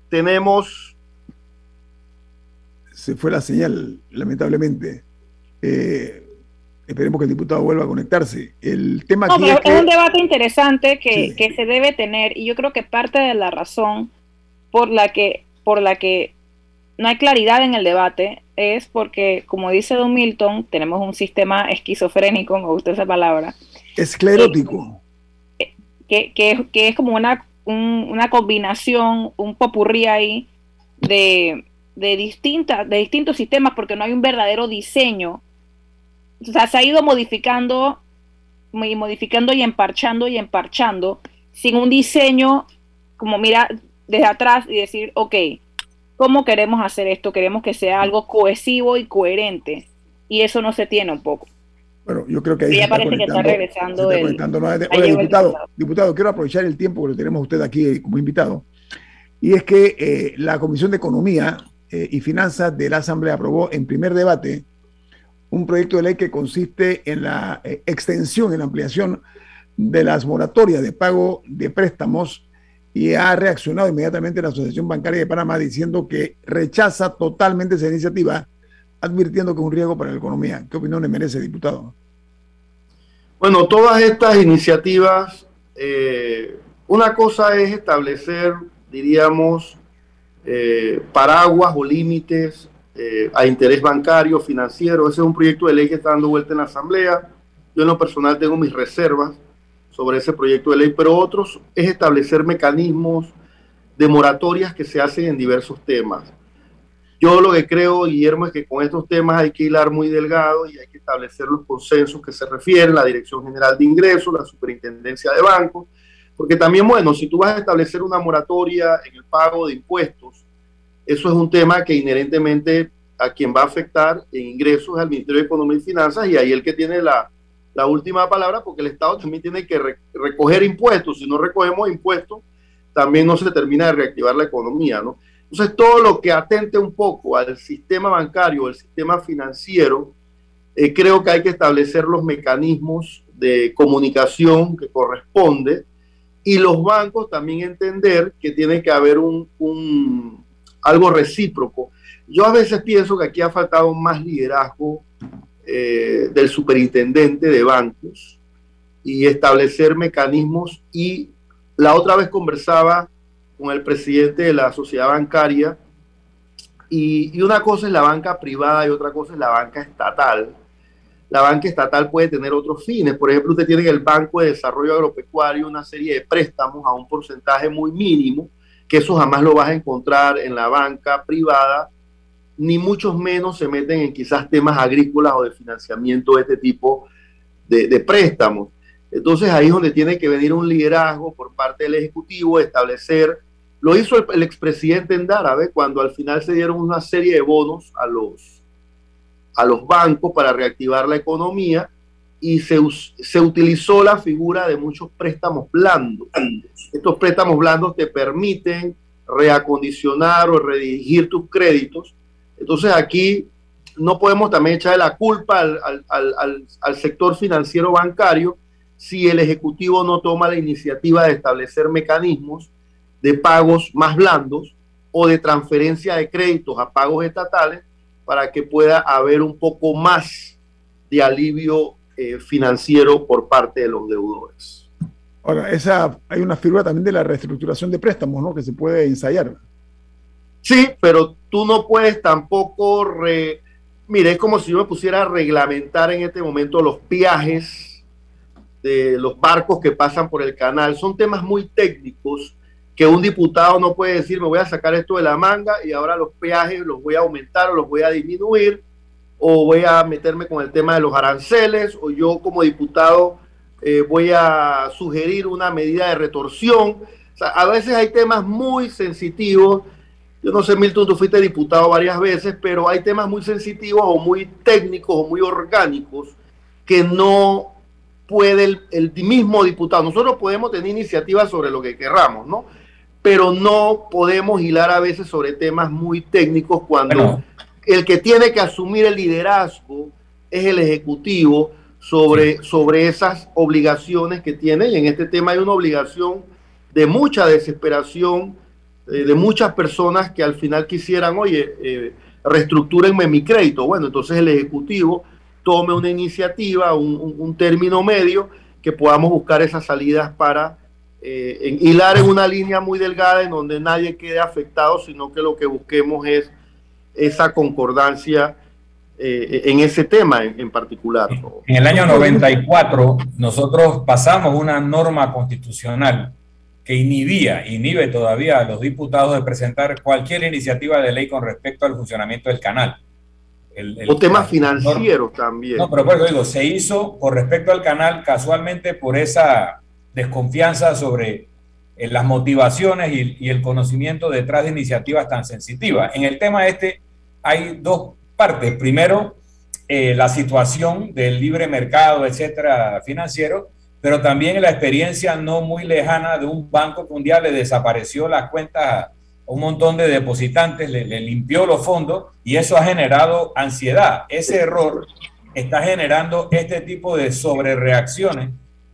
tenemos... Se fue la señal, lamentablemente. Eh, Esperemos que el diputado vuelva a conectarse. El tema no, es, un debate interesante que, se debe tener y yo creo que parte de la razón por la que por la que no hay claridad en el debate es porque, como dice Don Milton, tenemos un sistema esquizofrénico, me gusta esa palabra. Esclerótico. Eh, que, que, es como una, una combinación, un popurrí ahí de, de, distintas, de distintos sistemas porque no hay un verdadero diseño o sea, se ha ido modificando y modificando y emparchando y emparchando sin un diseño como mira desde atrás y decir, ok, ¿cómo queremos hacer esto? Queremos que sea algo cohesivo y coherente. Y eso no se tiene un poco. Bueno, yo creo que ahí ya parece que está regresando. El, diputado, diputado, quiero aprovechar el tiempo que lo tenemos usted aquí como invitado. Y es que eh, la Comisión de Economía eh, y Finanzas de la Asamblea aprobó en primer debate un proyecto de ley que consiste en la eh, extensión, en la ampliación de las moratorias de pago de préstamos y ha reaccionado inmediatamente la Asociación Bancaria de Panamá diciendo que rechaza totalmente esa iniciativa, advirtiendo que es un riesgo para la economía. ¿Qué opinión le merece, diputado? Bueno, todas estas iniciativas, eh, una cosa es establecer, diríamos, eh, paraguas o límites eh, a interés bancario, financiero. Ese es un proyecto de ley que está dando vuelta en la Asamblea. Yo en lo personal tengo mis reservas sobre ese proyecto de ley, pero otros es establecer mecanismos de moratorias que se hacen en diversos temas. Yo lo que creo, Guillermo, es que con estos temas hay que hilar muy delgado y hay que establecer los consensos que se refieren, la Dirección General de Ingresos, la Superintendencia de Bancos, porque también, bueno, si tú vas a establecer una moratoria en el pago de impuestos, eso es un tema que inherentemente a quien va a afectar en ingresos es al Ministerio de Economía y Finanzas y ahí el que tiene la, la última palabra, porque el Estado también tiene que recoger impuestos. Si no recogemos impuestos, también no se termina de reactivar la economía, ¿no? Entonces, todo lo que atente un poco al sistema bancario, al sistema financiero, eh, creo que hay que establecer los mecanismos de comunicación que corresponde y los bancos también entender que tiene que haber un, un algo recíproco. Yo a veces pienso que aquí ha faltado más liderazgo eh, del superintendente de bancos y establecer mecanismos. Y la otra vez conversaba con el presidente de la sociedad bancaria y, y una cosa es la banca privada y otra cosa es la banca estatal. La banca estatal puede tener otros fines. Por ejemplo, usted tiene el Banco de Desarrollo Agropecuario una serie de préstamos a un porcentaje muy mínimo, que eso jamás lo vas a encontrar en la banca privada ni muchos menos se meten en quizás temas agrícolas o de financiamiento de este tipo de, préstamos. Entonces ahí es donde tiene que venir un liderazgo por parte del Ejecutivo, establecer, lo hizo el, expresidente en Dárabe cuando al final se dieron una serie de bonos a los, a los bancos para reactivar la economía y se, se utilizó la figura de muchos préstamos blandos. Estos préstamos blandos te permiten reacondicionar o redirigir tus créditos entonces aquí no podemos también echarle la culpa al, sector financiero bancario si el Ejecutivo no toma la iniciativa de establecer mecanismos de pagos más blandos o de transferencia de créditos a pagos estatales para que pueda haber un poco más de alivio eh, financiero por parte de los deudores. Ahora, esa, hay una figura también de la reestructuración de préstamos, ¿no? Que se puede ensayar. Sí, pero tú no puedes tampoco, re... mire, es como si yo me pusiera a reglamentar en este momento los viajes de los barcos que pasan por el canal. Son temas muy técnicos que un diputado no puede decir, me voy a sacar esto de la manga y ahora los peajes los voy a aumentar o los voy a disminuir, o voy a meterme con el tema de los aranceles, o yo como diputado eh, voy a sugerir una medida de retorsión. A veces hay temas muy sensitivos yo no sé, Milton, tú fuiste diputado varias veces, pero hay temas muy sensitivos o muy técnicos o muy orgánicos que no puede el, mismo diputado. Nosotros podemos tener iniciativas sobre lo que querramos, ¿no? Pero no podemos hilar a veces sobre temas muy técnicos cuando el que tiene que asumir el liderazgo es el Ejecutivo sobre, sobre esas obligaciones que tiene. Y en este tema hay una obligación de mucha desesperación eh, de muchas personas que al final quisieran, oye, eh, reestructúrenme mi crédito. Bueno, entonces el Ejecutivo tome una iniciativa, un, término medio, que podamos buscar esas salidas para eh, hilar en una línea muy delgada en donde nadie quede afectado, sino que lo que busquemos es esa concordancia eh, en ese tema en, en, particular. En el año 94 nosotros pasamos una norma constitucional que inhibía, inhibe todavía a los diputados de presentar cualquier iniciativa de ley con respecto al funcionamiento del canal. El, o temas financieros también. No, pero por digo, se hizo con respecto al canal casualmente por esa desconfianza sobre eh, las motivaciones y, el conocimiento detrás de iniciativas tan sensitivas. En el tema este hay dos partes. Primero, eh, la situación del libre mercado, etcétera, financiero, pero también la experiencia no muy lejana de un banco mundial le desapareció las cuentas a un montón de depositantes, le, limpió los fondos y eso ha generado ansiedad. Ese error está generando este tipo de sobrereacciones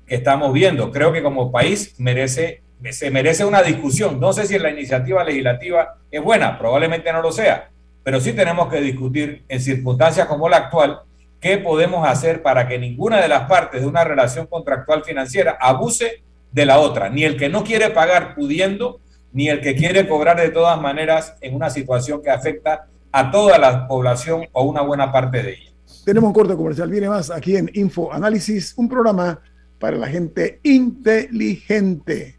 que estamos viendo. Creo que como país merece, se merece una discusión. No sé si la iniciativa legislativa es buena, probablemente no lo sea, pero sí tenemos que discutir en circunstancias como la actual ¿Qué podemos hacer para que ninguna de las partes de una relación contractual financiera abuse de la otra? Ni el que no quiere pagar pudiendo, ni el que quiere cobrar de todas maneras en una situación que afecta a toda la población o una buena parte de ella. Tenemos un corte comercial, viene más aquí en Info Análisis, un programa para la gente inteligente.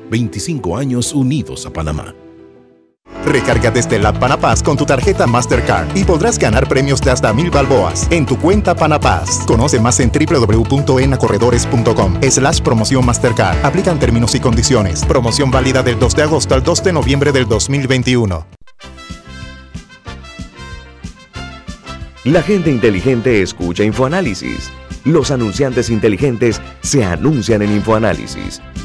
25 años unidos a Panamá. Recarga desde la Panapaz con tu tarjeta Mastercard y podrás ganar premios de hasta mil balboas en tu cuenta Panapaz. Conoce más en www.enacorredores.com slash promoción Mastercard. Aplican términos y condiciones. Promoción válida del 2 de agosto al 2 de noviembre del 2021. La gente inteligente escucha InfoAnálisis. Los anunciantes inteligentes se anuncian en InfoAnálisis.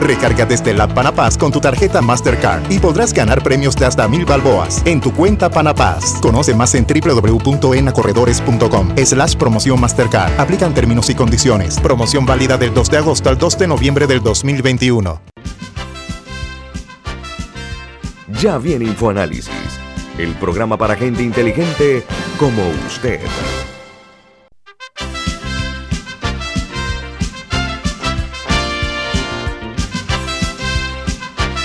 Recarga desde la Panapaz con tu tarjeta Mastercard y podrás ganar premios de hasta mil balboas en tu cuenta Panapaz. Conoce más en www.enacorredores.com slash promoción Mastercard. Aplican términos y condiciones. Promoción válida del 2 de agosto al 2 de noviembre del 2021. Ya viene InfoAnálisis, el programa para gente inteligente como usted.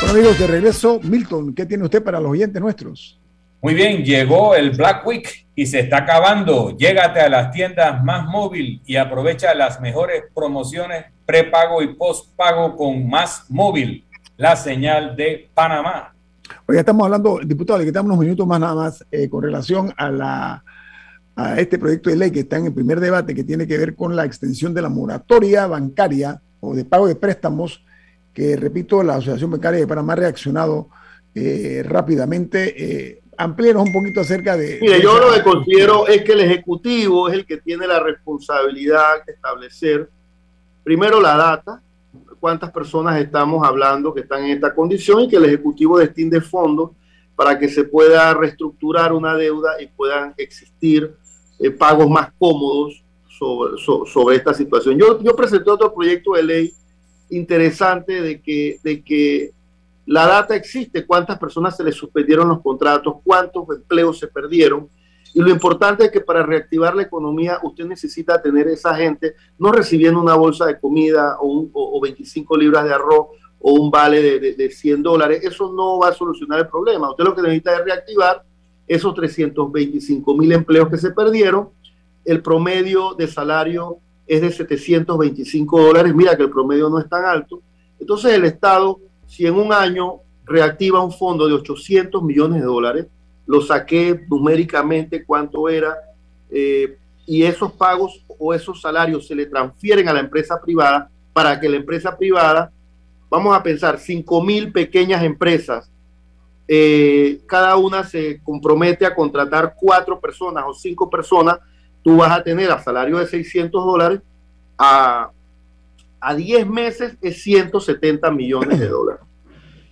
Bueno amigos, de regreso, Milton, ¿qué tiene usted para los oyentes nuestros? Muy bien, llegó el Black Week y se está acabando. Llégate a las tiendas más móvil y aprovecha las mejores promociones prepago y postpago con Más Móvil, la señal de Panamá. Hoy estamos hablando, diputado, le quitamos unos minutos más nada más eh, con relación a, la, a este proyecto de ley que está en el primer debate que tiene que ver con la extensión de la moratoria bancaria o de pago de préstamos, que repito, la Asociación Bancaria de Panamá ha reaccionado eh, rápidamente. Eh, amplíenos un poquito acerca de... Mire, de yo lo que considero es que el Ejecutivo es el que tiene la responsabilidad de establecer primero la data, cuántas personas estamos hablando que están en esta condición y que el Ejecutivo destine fondos para que se pueda reestructurar una deuda y puedan existir eh, pagos más cómodos sobre, so- sobre esta situación. Yo, yo presenté otro proyecto de ley interesante de que, de que la data existe, cuántas personas se les suspendieron los contratos, cuántos empleos se perdieron. Y lo importante es que para reactivar la economía usted necesita tener esa gente no recibiendo una bolsa de comida o, un- o- o 25 libras de arroz o un vale de, de- de 100 dólares. Eso no va a solucionar el problema. Usted lo que necesita es reactivar esos 325 mil empleos que se perdieron. El promedio de salario es de 725 dólares. Mira que el promedio no es tan alto. Entonces el Estado, si en un año reactiva un fondo de 800 millones de dólares, lo saqué numéricamente cuánto era, eh, y esos pagos o esos salarios se le transfieren a la empresa privada para que la empresa privada, vamos a pensar, 5 mil pequeñas empresas, eh, cada una se compromete a contratar cuatro personas o cinco personas, tú vas a tener a salario de 600 dólares, a, a 10 meses es 170 millones de dólares.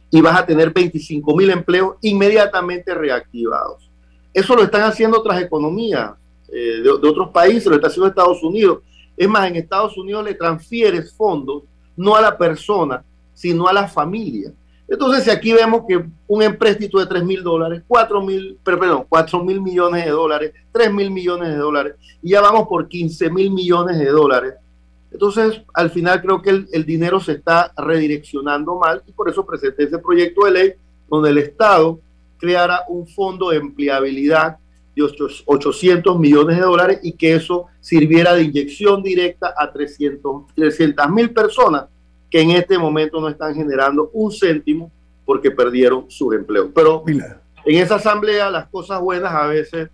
Y vas a tener 25 mil empleos inmediatamente reactivados. eso lo están haciendo otras economías eh, de, de, otros países, lo está haciendo Estados Unidos. Es más, en Estados Unidos le transfieres fondos no a la persona, sino a la familia. Entonces, si aquí vemos que un empréstito de 3 mil dólares, 4 mil, perdón, 4 mil millones de dólares, 3 mil millones de dólares, y ya vamos por 15 mil millones de dólares. Entonces, al final creo que el, el, dinero se está redireccionando mal y por eso presenté ese proyecto de ley donde el Estado creara un fondo de empleabilidad de 800 millones de dólares y que eso sirviera de inyección directa a 300 mil personas que en este momento no están generando un céntimo porque perdieron sus empleos. Pero en esa asamblea las cosas buenas a veces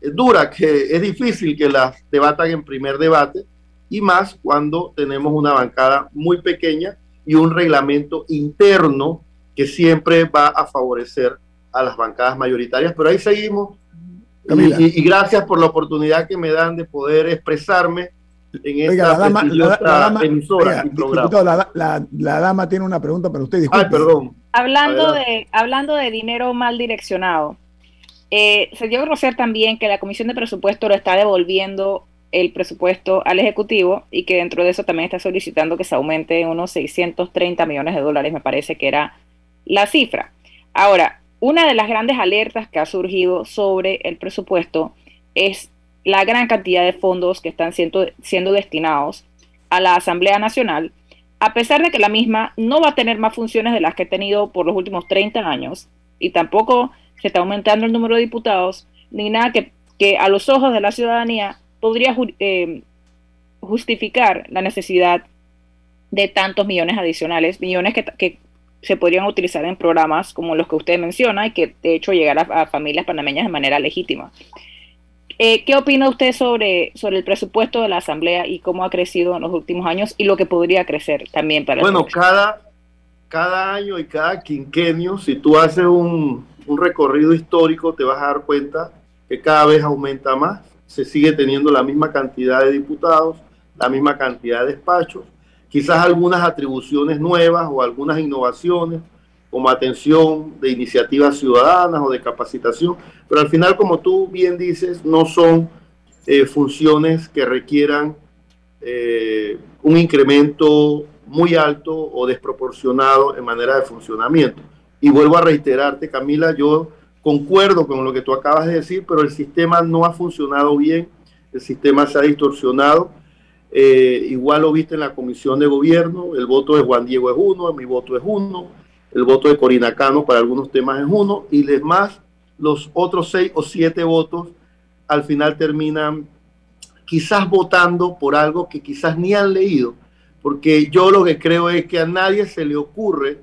es dura, que es difícil que las debatan en primer debate y más cuando tenemos una bancada muy pequeña y un reglamento interno que siempre va a favorecer a las bancadas mayoritarias. Pero ahí seguimos y, y, y, gracias por la oportunidad que me dan de poder expresarme en esta Oiga, la dama, la, la dama, emisora oiga, diputado, la, la, la, dama tiene una pregunta para usted. Disculpe. Ay, perdón. Hablando de, hablando de dinero mal direccionado, eh, se dio a conocer también que la Comisión de Presupuesto lo está devolviendo el presupuesto al Ejecutivo y que dentro de eso también está solicitando que se aumente unos 630 millones de dólares, me parece que era la cifra. Ahora, una de las grandes alertas que ha surgido sobre el presupuesto es la gran cantidad de fondos que están siendo, siendo destinados a la Asamblea Nacional, a pesar de que la misma no va a tener más funciones de las que ha tenido por los últimos 30 años y tampoco se está aumentando el número de diputados, ni nada que, que a los ojos de la ciudadanía podría eh, justificar la necesidad de tantos millones adicionales, millones que, que, se podrían utilizar en programas como los que usted menciona y que de hecho llegar a, a familias panameñas de manera legítima. Eh, ¿Qué opina usted sobre, sobre el presupuesto de la Asamblea y cómo ha crecido en los últimos años y lo que podría crecer también para Bueno, cada, cada año y cada quinquenio, si tú haces un, un recorrido histórico, te vas a dar cuenta que cada vez aumenta más, se sigue teniendo la misma cantidad de diputados, la misma cantidad de despachos, quizás algunas atribuciones nuevas o algunas innovaciones, como atención de iniciativas ciudadanas o de capacitación, pero al final, como tú bien dices, no son eh, funciones que requieran eh, un incremento muy alto o desproporcionado en manera de funcionamiento. Y vuelvo a reiterarte, Camila, yo concuerdo con lo que tú acabas de decir, pero el sistema no ha funcionado bien, el sistema se ha distorsionado. Eh, igual lo viste en la comisión de gobierno, el voto de Juan Diego es uno, mi voto es uno, el voto de Corina Cano para algunos temas es uno, y demás, los otros seis o siete votos al final terminan quizás votando por algo que quizás ni han leído, porque yo lo que creo es que a nadie se le ocurre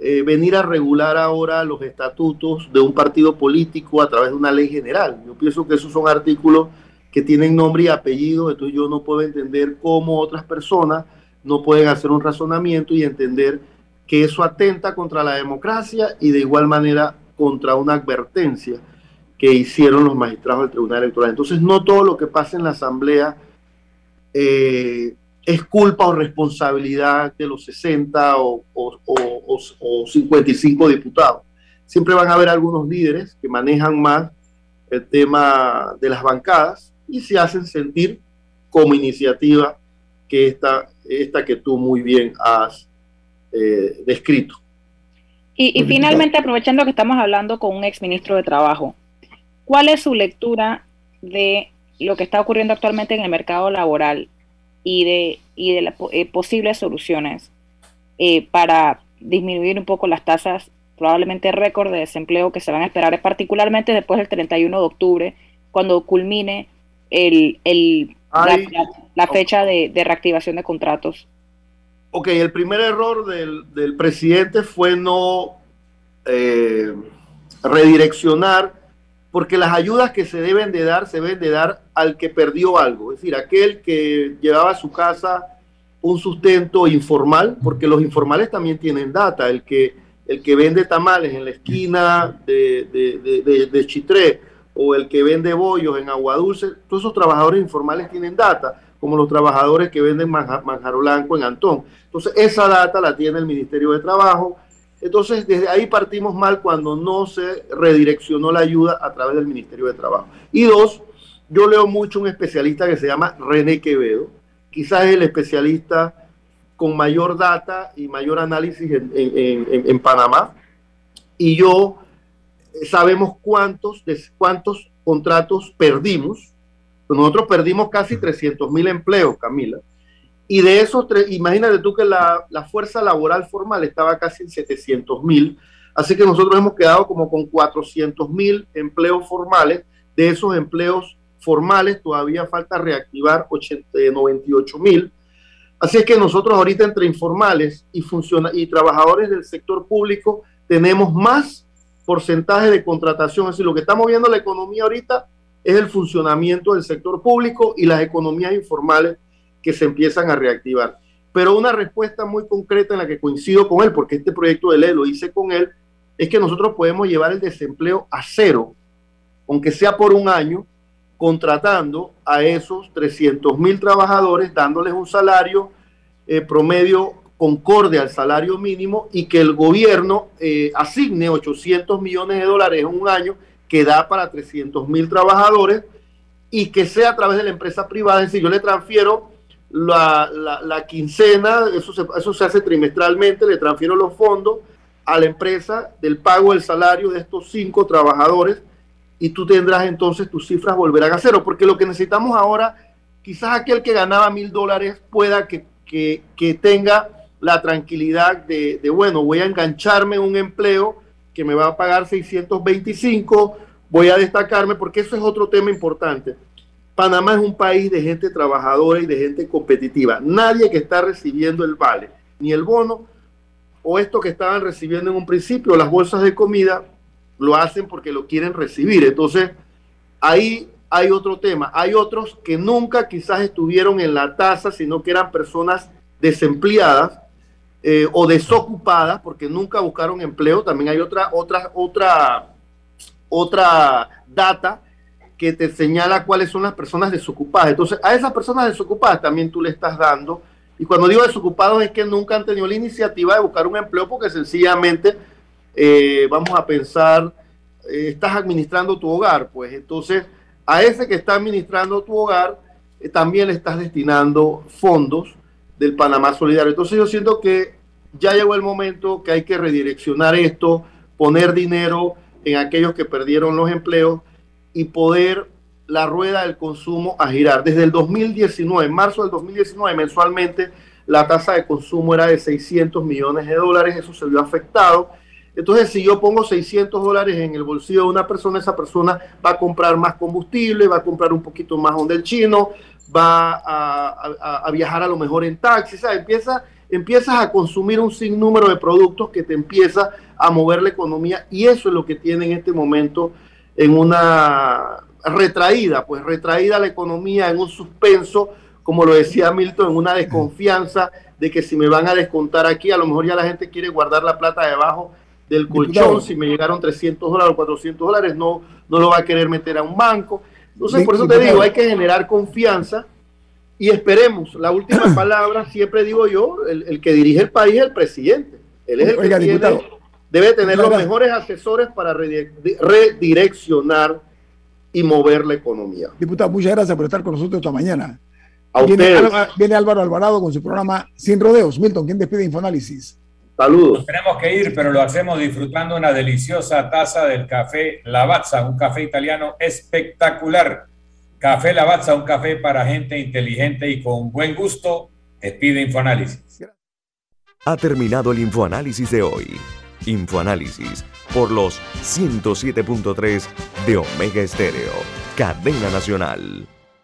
eh, venir a regular ahora los estatutos de un partido político a través de una ley general. Yo pienso que esos son artículos que tienen nombre y apellido, entonces yo no puedo entender cómo otras personas no pueden hacer un razonamiento y entender que eso atenta contra la democracia y de igual manera contra una advertencia que hicieron los magistrados del Tribunal Electoral. Entonces, no todo lo que pasa en la Asamblea eh, es culpa o responsabilidad de los 60 o, o, o, o, 55 diputados. Siempre van a haber algunos líderes que manejan más el tema de las bancadas y se hacen sentir como iniciativa que esta, esta que tú muy bien has eh, descrito. Y, y finalmente, aprovechando que estamos hablando con un exministro de Trabajo, ¿cuál es su lectura de lo que está ocurriendo actualmente en el mercado laboral y de, y de las eh, posibles soluciones eh, para disminuir un poco las tasas probablemente récord de desempleo que se van a esperar, particularmente después del 31 de octubre, cuando culmine el, el, Ay, la, fecha de, de reactivación de contratos? Ok, el primer error del, del presidente fue no eh, redireccionar, porque las ayudas que se deben de dar, se deben de dar al que perdió algo, es decir, aquel que llevaba a su casa un sustento informal, porque los informales también tienen data, el que, el que vende tamales en la esquina de, de, de, de Chitré, o el que vende bollos en Agua Dulce, todos esos trabajadores informales tienen data como los trabajadores que venden manjar, manjar blanco en Antón. Entonces, esa data la tiene el Ministerio de Trabajo. Entonces, desde ahí partimos mal cuando no se redireccionó la ayuda a través del Ministerio de Trabajo. Y dos, yo leo mucho un especialista que se llama René Quevedo, quizás es el especialista con mayor data y mayor análisis en, Panamá. Y yo eh, sabemos cuántos, cuántos contratos perdimos. Nosotros perdimos casi 300 mil empleos, Camila. Y de esos, imagínate tú que la, la fuerza laboral formal estaba casi en 700 mil. Así que nosotros hemos quedado como con 400 mil empleos formales. De esos empleos formales todavía falta reactivar 98 mil. Así es que nosotros ahorita entre informales y, y trabajadores del sector público tenemos más porcentaje de contratación. Es decir, lo que estamos viendo en la economía ahorita es el funcionamiento del sector público y las economías informales que se empiezan a reactivar. Pero una respuesta muy concreta en la que coincido con él, porque este proyecto de ley lo hice con él, es que nosotros podemos llevar el desempleo a cero, aunque sea por un año, contratando a esos 300 mil trabajadores, dándoles un salario eh, promedio concorde al salario mínimo y que el gobierno eh, asigne 800 millones de dólares en un año que da para 300 mil trabajadores y que sea a través de la empresa privada. Es decir, yo le transfiero la, quincena, eso se, eso se hace trimestralmente, le transfiero los fondos a la empresa del pago del salario de estos cinco trabajadores y tú tendrás entonces tus cifras volverán a cero, porque lo que necesitamos ahora, quizás aquel que ganaba mil dólares pueda que, tenga la tranquilidad de, de, bueno, voy a engancharme en un empleo que me va a pagar 625, voy a destacarme, porque eso es otro tema importante Panamá es un país de gente trabajadora y de gente competitiva. Nadie que está recibiendo el vale, ni el bono, o esto que estaban recibiendo en un principio, las bolsas de comida, lo hacen porque lo quieren recibir. Entonces, ahí hay otro tema. Hay otros que nunca quizás estuvieron en la tasa, sino que eran personas desempleadas eh, o desocupadas porque nunca buscaron empleo. También hay otra, otra, otra, otra data que te señala cuáles son las personas desocupadas. Entonces, a esas personas desocupadas también tú le estás dando. Y cuando digo desocupados es que nunca han tenido la iniciativa de buscar un empleo porque sencillamente, eh, vamos a pensar, eh, estás administrando tu hogar. Pues entonces, a ese que está administrando tu hogar, también le estás destinando fondos del Panamá Solidario. Entonces yo siento que ya llegó el momento que hay que redireccionar esto, poner dinero en aquellos que perdieron los empleos y poder la rueda del consumo a girar. Desde el 2019, en marzo del 2019, mensualmente la tasa de consumo era de 600 millones de dólares, eso se vio afectado. Entonces, si yo pongo 600 dólares en el bolsillo de una persona, esa persona va a comprar más combustible, va a comprar un poquito más donde el chino, va a, viajar a lo mejor en taxi, ¿sabes? Empieza, empiezas a consumir un sinnúmero de productos que te empieza a mover la economía y eso es lo que tiene en este momento en una retraída, pues retraída la economía en un suspenso, como lo decía Milton, en una desconfianza de que si me van a descontar aquí, a lo mejor ya la gente quiere guardar la plata debajo del colchón, si me llegaron 300 dólares o 400 dólares, no, no lo va a querer meter a un banco. Entonces, por eso te digo, hay que generar confianza y esperemos. La última palabra, siempre digo yo, el, que dirige el país es el presidente. Él es el que tiene debe tener los mejores asesores para redireccionar y mover la economía. Diputado, muchas gracias por estar con nosotros esta mañana. A viene, viene Álvaro Alvarado con su programa Sin Rodeos. Milton, ¿quién despide Infoanálisis? Saludos. tenemos que ir, pero lo hacemos disfrutando una deliciosa taza del café Lavazza, un café italiano espectacular. Café Lavazza, un café para gente inteligente y con buen gusto. Despide Infoanálisis. Ha terminado el Infoanálisis de hoy. Infoanálisis por los 107.3 de Omega Estéreo, cadena nacional.